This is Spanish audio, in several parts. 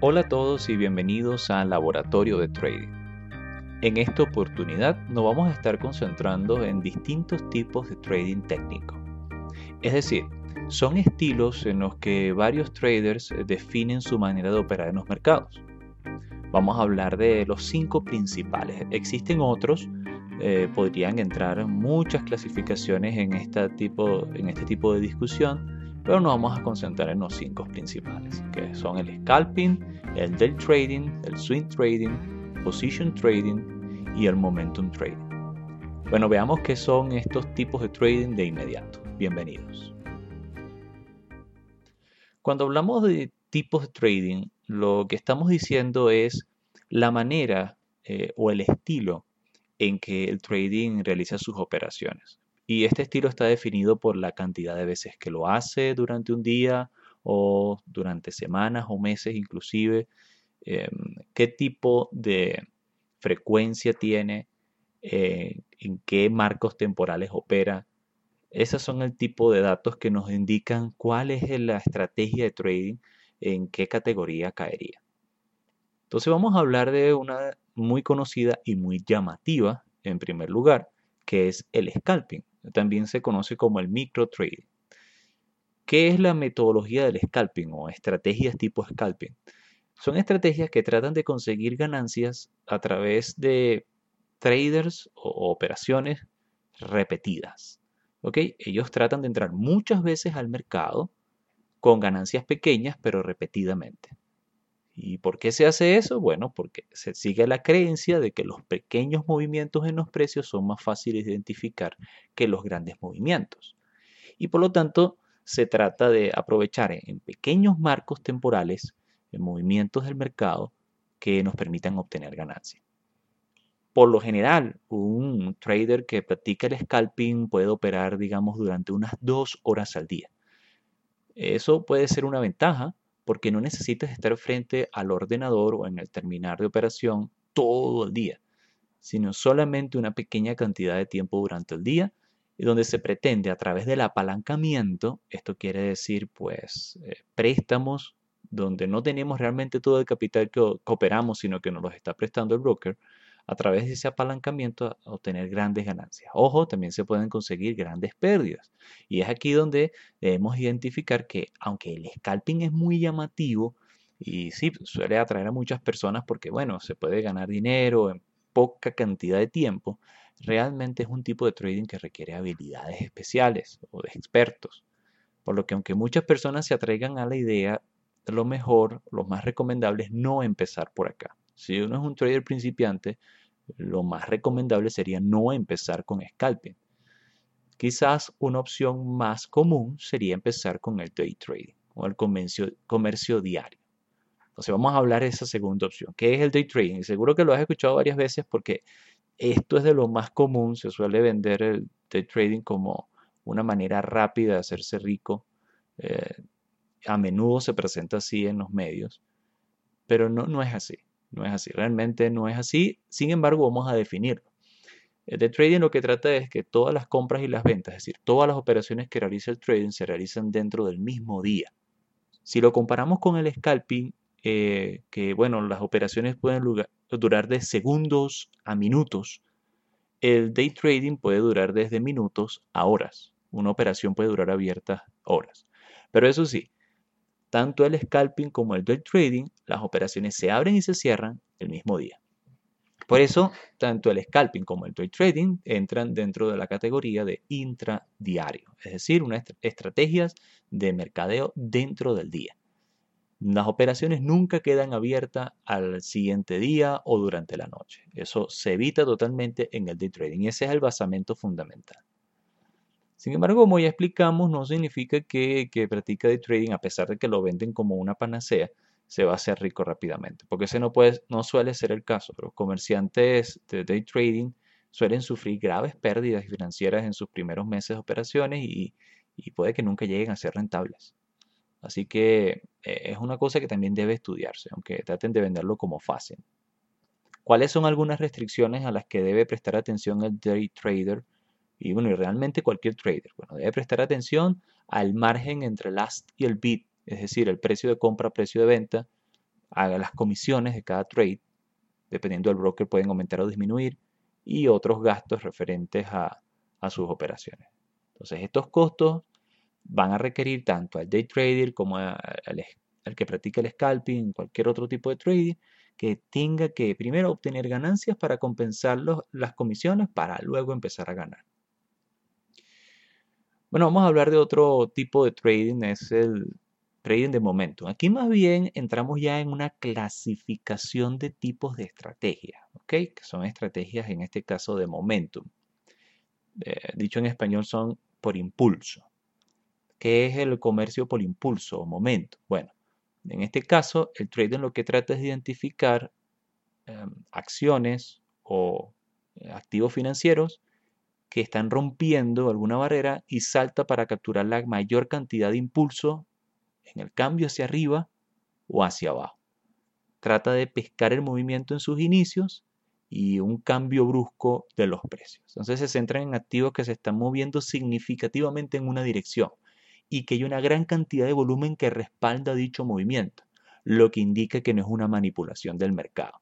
Hola a todos y bienvenidos al Laboratorio de Trading. En esta oportunidad nos vamos a estar concentrando en distintos tipos de trading técnico. Es decir, son estilos en los que varios traders definen su manera de operar en los mercados. Vamos a hablar de los cinco principales. Existen otros, eh, podrían entrar muchas clasificaciones en este tipo de discusión, pero nos vamos a concentrar en los cinco principales, que son el scalping, el day trading, el swing trading, position trading y el momentum trading. Bueno, veamos qué son estos tipos de trading de inmediato. Bienvenidos. Cuando hablamos de tipos de trading, lo que estamos diciendo es la manera eh, o el estilo en que el trading realiza sus operaciones. Y este estilo está definido por la cantidad de veces que lo hace durante un día o durante semanas o meses inclusive, em, qué tipo de frecuencia tiene, eh, en qué marcos temporales opera. Esos son el tipo de datos que nos indican cuál es la estrategia de trading, en qué categoría caería. Entonces vamos a hablar de una muy conocida y muy llamativa en primer lugar, que es el scalping. También se conoce como el micro trading. ¿Qué es la metodología del scalping o estrategias tipo scalping? Son estrategias que tratan de conseguir ganancias a través de traders o operaciones repetidas. Ellos tratan de entrar muchas veces al mercado con ganancias pequeñas pero repetidamente. ¿Y por qué se hace eso? Bueno, porque se sigue la creencia de que los pequeños movimientos en los precios son más fáciles de identificar que los grandes movimientos. Y por lo tanto, se trata de aprovechar en pequeños marcos temporales en movimientos del mercado que nos permitan obtener ganancias. Por lo general, un trader que practica el scalping puede operar, digamos, durante unas dos horas al día. Eso puede ser una ventaja porque no necesitas estar frente al ordenador o en el terminal de operación todo el día, sino solamente una pequeña cantidad de tiempo durante el día y donde se pretende a través del apalancamiento, esto quiere decir pues eh, préstamos donde no tenemos realmente todo el capital que, que operamos, sino que nos los está prestando el broker, a través de ese apalancamiento obtener grandes ganancias. Ojo, también se pueden conseguir grandes pérdidas. Y es aquí donde debemos identificar que aunque el scalping es muy llamativo y sí, suele atraer a muchas personas porque, bueno, se puede ganar dinero en poca cantidad de tiempo, realmente es un tipo de trading que requiere habilidades especiales o de expertos. Por lo que aunque muchas personas se atraigan a la idea, lo mejor, lo más recomendable es no empezar por acá. Si uno es un trader principiante, lo más recomendable sería no empezar con scalping. Quizás una opción más común sería empezar con el day trading o el comercio, diario. Entonces vamos a hablar de esa segunda opción. ¿Qué es el day trading? Seguro que lo has escuchado varias veces porque esto es de lo más común. Se suele vender el day trading como una manera rápida de hacerse rico. Eh, a menudo se presenta así en los medios, pero no, no es así. No es así, realmente no es así. Sin embargo, vamos a definirlo. El de trading lo que trata es que todas las compras y las ventas, es decir, todas las operaciones que realiza el trading se realizan dentro del mismo día. Si lo comparamos con el scalping, eh, que bueno, las operaciones pueden durar de segundos a minutos, el day trading puede durar desde minutos a horas. Una operación puede durar abierta horas. Pero eso sí, tanto el scalping como el day trading, las operaciones se abren y se cierran el mismo día. Por eso, tanto el scalping como el day trading entran dentro de la categoría de intradiario, es decir, unas estrategias de mercadeo dentro del día. Las operaciones nunca quedan abiertas al siguiente día o durante la noche. Eso se evita totalmente en el day trading ese es el basamento fundamental. Sin embargo, como ya explicamos, no significa que, que practica de trading, a pesar de que lo venden como una panacea, se va a hacer rico rápidamente, porque ese no, puede, no suele ser el caso. Los comerciantes de day trading suelen sufrir graves pérdidas financieras en sus primeros meses de operaciones y, y puede que nunca lleguen a ser rentables. Así que eh, es una cosa que también debe estudiarse, aunque traten de venderlo como fácil. ¿Cuáles son algunas restricciones a las que debe prestar atención el day trader y bueno, y realmente cualquier trader, bueno, debe prestar atención al margen entre el ask y el bid, es decir, el precio de compra, precio de venta, haga las comisiones de cada trade, dependiendo del broker pueden aumentar o disminuir, y otros gastos referentes a, sus operaciones. Entonces estos costos van a requerir tanto al day trader como al, que practica el scalping, cualquier otro tipo de trading, que tenga que primero obtener ganancias para compensar las comisiones para luego empezar a ganar. Bueno, vamos a hablar de otro tipo de trading, es el trading de momentum. Aquí más bien entramos ya en una clasificación de tipos de estrategias, ¿ok? Que son estrategias en este caso de momentum. Eh, dicho en español son por impulso. ¿Qué es el comercio por impulso o momento? Bueno, en este caso, el trading lo que trata es de identificar em, acciones o eh, activos financieros que están rompiendo alguna barrera y salta para capturar la mayor cantidad de impulso en el cambio hacia arriba o hacia abajo. Trata de pescar el movimiento en sus inicios y un cambio brusco de los precios. Entonces se centra en activos que se están moviendo significativamente en una dirección y que hay una gran cantidad de volumen que respalda dicho movimiento, lo que indica que no es una manipulación del mercado.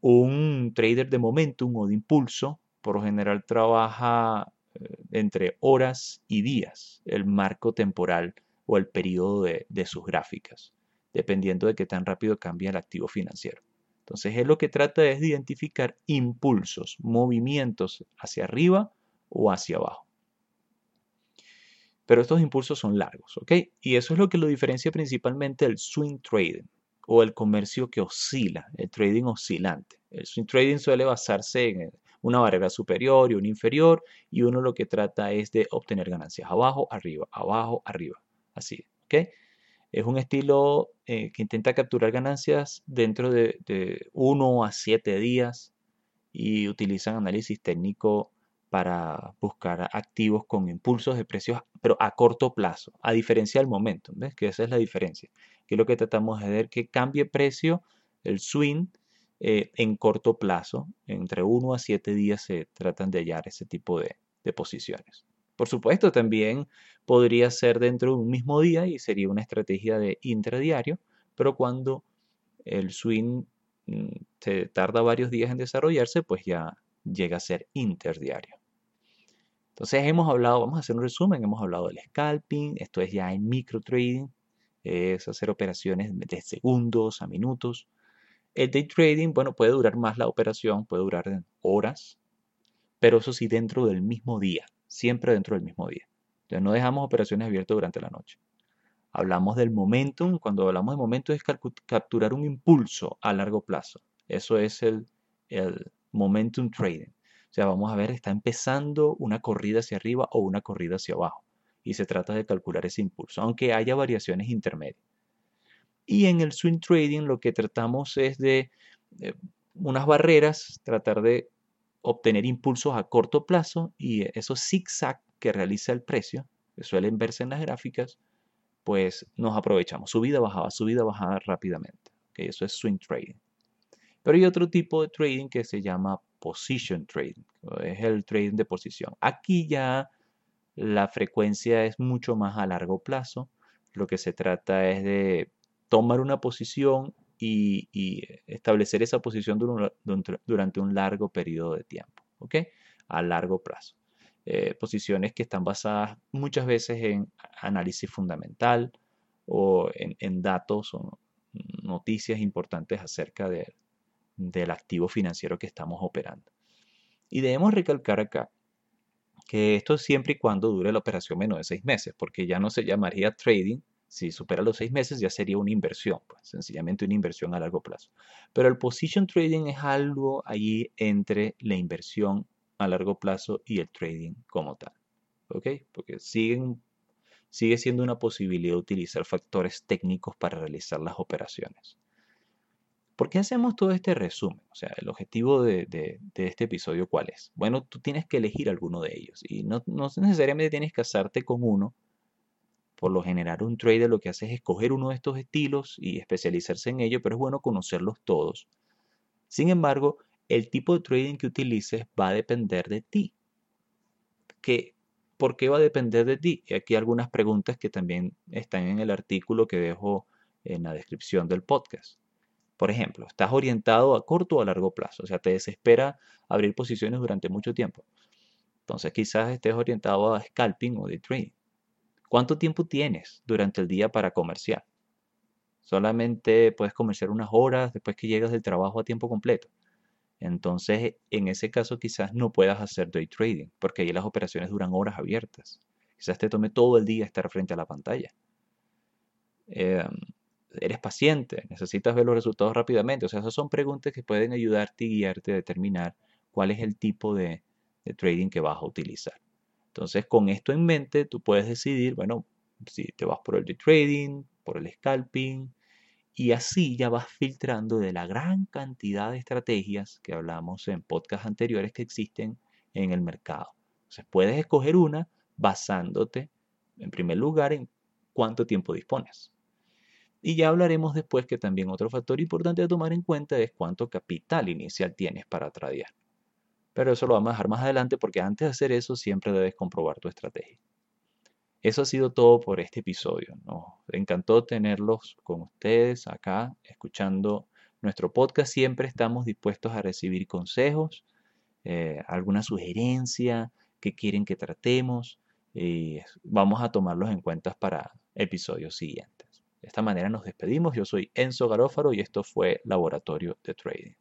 Un trader de momentum o de impulso por lo general trabaja eh, entre horas y días el marco temporal o el periodo de, sus gráficas, dependiendo de qué tan rápido cambia el activo financiero. Entonces, él lo que trata es de identificar impulsos, movimientos hacia arriba o hacia abajo pero estos impulsos son largos, ¿ok? Y eso es lo que lo diferencia principalmente del swing trading o el comercio que oscila, el trading oscilante. El swing trading suele basarse en una barrera superior y una inferior y uno lo que trata es de obtener ganancias abajo, arriba, abajo, arriba, así, ¿ok? Es un estilo eh, que intenta capturar ganancias dentro de, de uno a siete días y utilizan análisis técnico para buscar activos con impulsos de precios, pero a corto plazo, a diferencia del momento, ¿ves? Que esa es la diferencia. Que lo que tratamos de ver que cambie precio, el swing, eh, en corto plazo, entre 1 a 7 días se tratan de hallar ese tipo de, posiciones. Por supuesto, también podría ser dentro de un mismo día y sería una estrategia de intradiario, pero cuando el swing mm, se tarda varios días en desarrollarse, pues ya llega a ser interdiario. Entonces hemos hablado, vamos a hacer un resumen, hemos hablado del scalping, esto es ya en micro trading, es hacer operaciones de segundos a minutos. El day trading, bueno, puede durar más la operación, puede durar horas, pero eso sí dentro del mismo día, siempre dentro del mismo día. Ya no dejamos operaciones abiertas durante la noche. Hablamos del momentum, cuando hablamos de momentum es capturar un impulso a largo plazo. Eso es el, el momentum trading. O sea, vamos a ver, está empezando una corrida hacia arriba o una corrida hacia abajo. Y se trata de calcular ese impulso, aunque haya variaciones intermedias. Y en el swing trading lo que tratamos es de eh, unas barreras, tratar de obtener impulsos a corto plazo y esos zigzag que realiza el precio, que suelen verse en las gráficas, pues nos aprovechamos. Subida, bajada, subida, bajada rápidamente. Eso es swing trading. Pero hay otro tipo de trading que se llama position trading, es el trading de posición. Aquí ya la frecuencia es mucho más a largo plazo. Lo que se trata es de tomar una posición y, establecer esa posición durante un largo periodo de tiempo, ¿ok? A largo plazo. Eh, posiciones que están basadas muchas veces en análisis fundamental o en, en datos o noticias importantes acerca de, del activo financiero que estamos operando. Y debemos recalcar acá que esto es siempre y cuando dure la operación menos de seis meses, porque ya no se llamaría trading. Si supera los seis meses ya sería una inversión, pues, sencillamente una inversión a largo plazo. Pero el position trading es algo allí entre la inversión a largo plazo y el trading como tal. ¿Ok? Porque siguen, sigue siendo una posibilidad utilizar factores técnicos para realizar las operaciones. ¿Por qué hacemos todo este resumen? O sea, el objetivo de, este episodio, ¿cuál es? Bueno, tú tienes que elegir alguno de ellos y no, necesariamente tienes que casarte con uno. Por lo general, un trader lo que hace es escoger uno de estos estilos y especializarse en ello, pero es bueno conocerlos todos. Sin embargo, el tipo de trading que utilices va a depender de ti. ¿Qué, ¿Por qué va a depender de ti? Y aquí algunas preguntas que también están en el artículo que dejo en la descripción del podcast. Por ejemplo, estás orientado a corto o a largo plazo, o sea, te desespera abrir posiciones durante mucho tiempo. Entonces quizás estés orientado a scalping o de trading. ¿Cuánto tiempo tienes durante el día para comerciar? Solamente puedes comerciar unas horas después que llegas del trabajo a tiempo completo. Entonces, en ese caso quizás no puedas hacer day trading, porque ahí las operaciones duran horas abiertas. Quizás te tome todo el día estar frente a la pantalla. Em, eres paciente, necesitas ver los resultados rápidamente. O sea, esas son preguntas que pueden ayudarte y guiarte a determinar cuál es el tipo de, trading que vas a utilizar. Entonces, con esto en mente, tú puedes decidir, bueno, si te vas por el day trading, por el scalping, y así ya vas filtrando de la gran cantidad de estrategias que hablamos en podcasts anteriores que existen en el mercado. Entonces, puedes escoger una basándote, en primer lugar, en cuánto tiempo dispones. Y ya hablaremos después que también otro factor importante de tomar en cuenta es cuánto capital inicial tienes para tradear. Pero eso lo vamos a dejar más adelante porque antes de hacer eso siempre debes comprobar tu estrategia. Eso ha sido todo por este episodio. Nos encantó tenerlos con ustedes acá, escuchando nuestro podcast. Siempre estamos dispuestos a recibir consejos, eh, alguna sugerencia que quieren que tratemos y vamos a tomarlos en cuenta para episodios siguientes. De esta manera nos despedimos. Yo soy Enzo Garófaro y esto fue Laboratorio de Trading.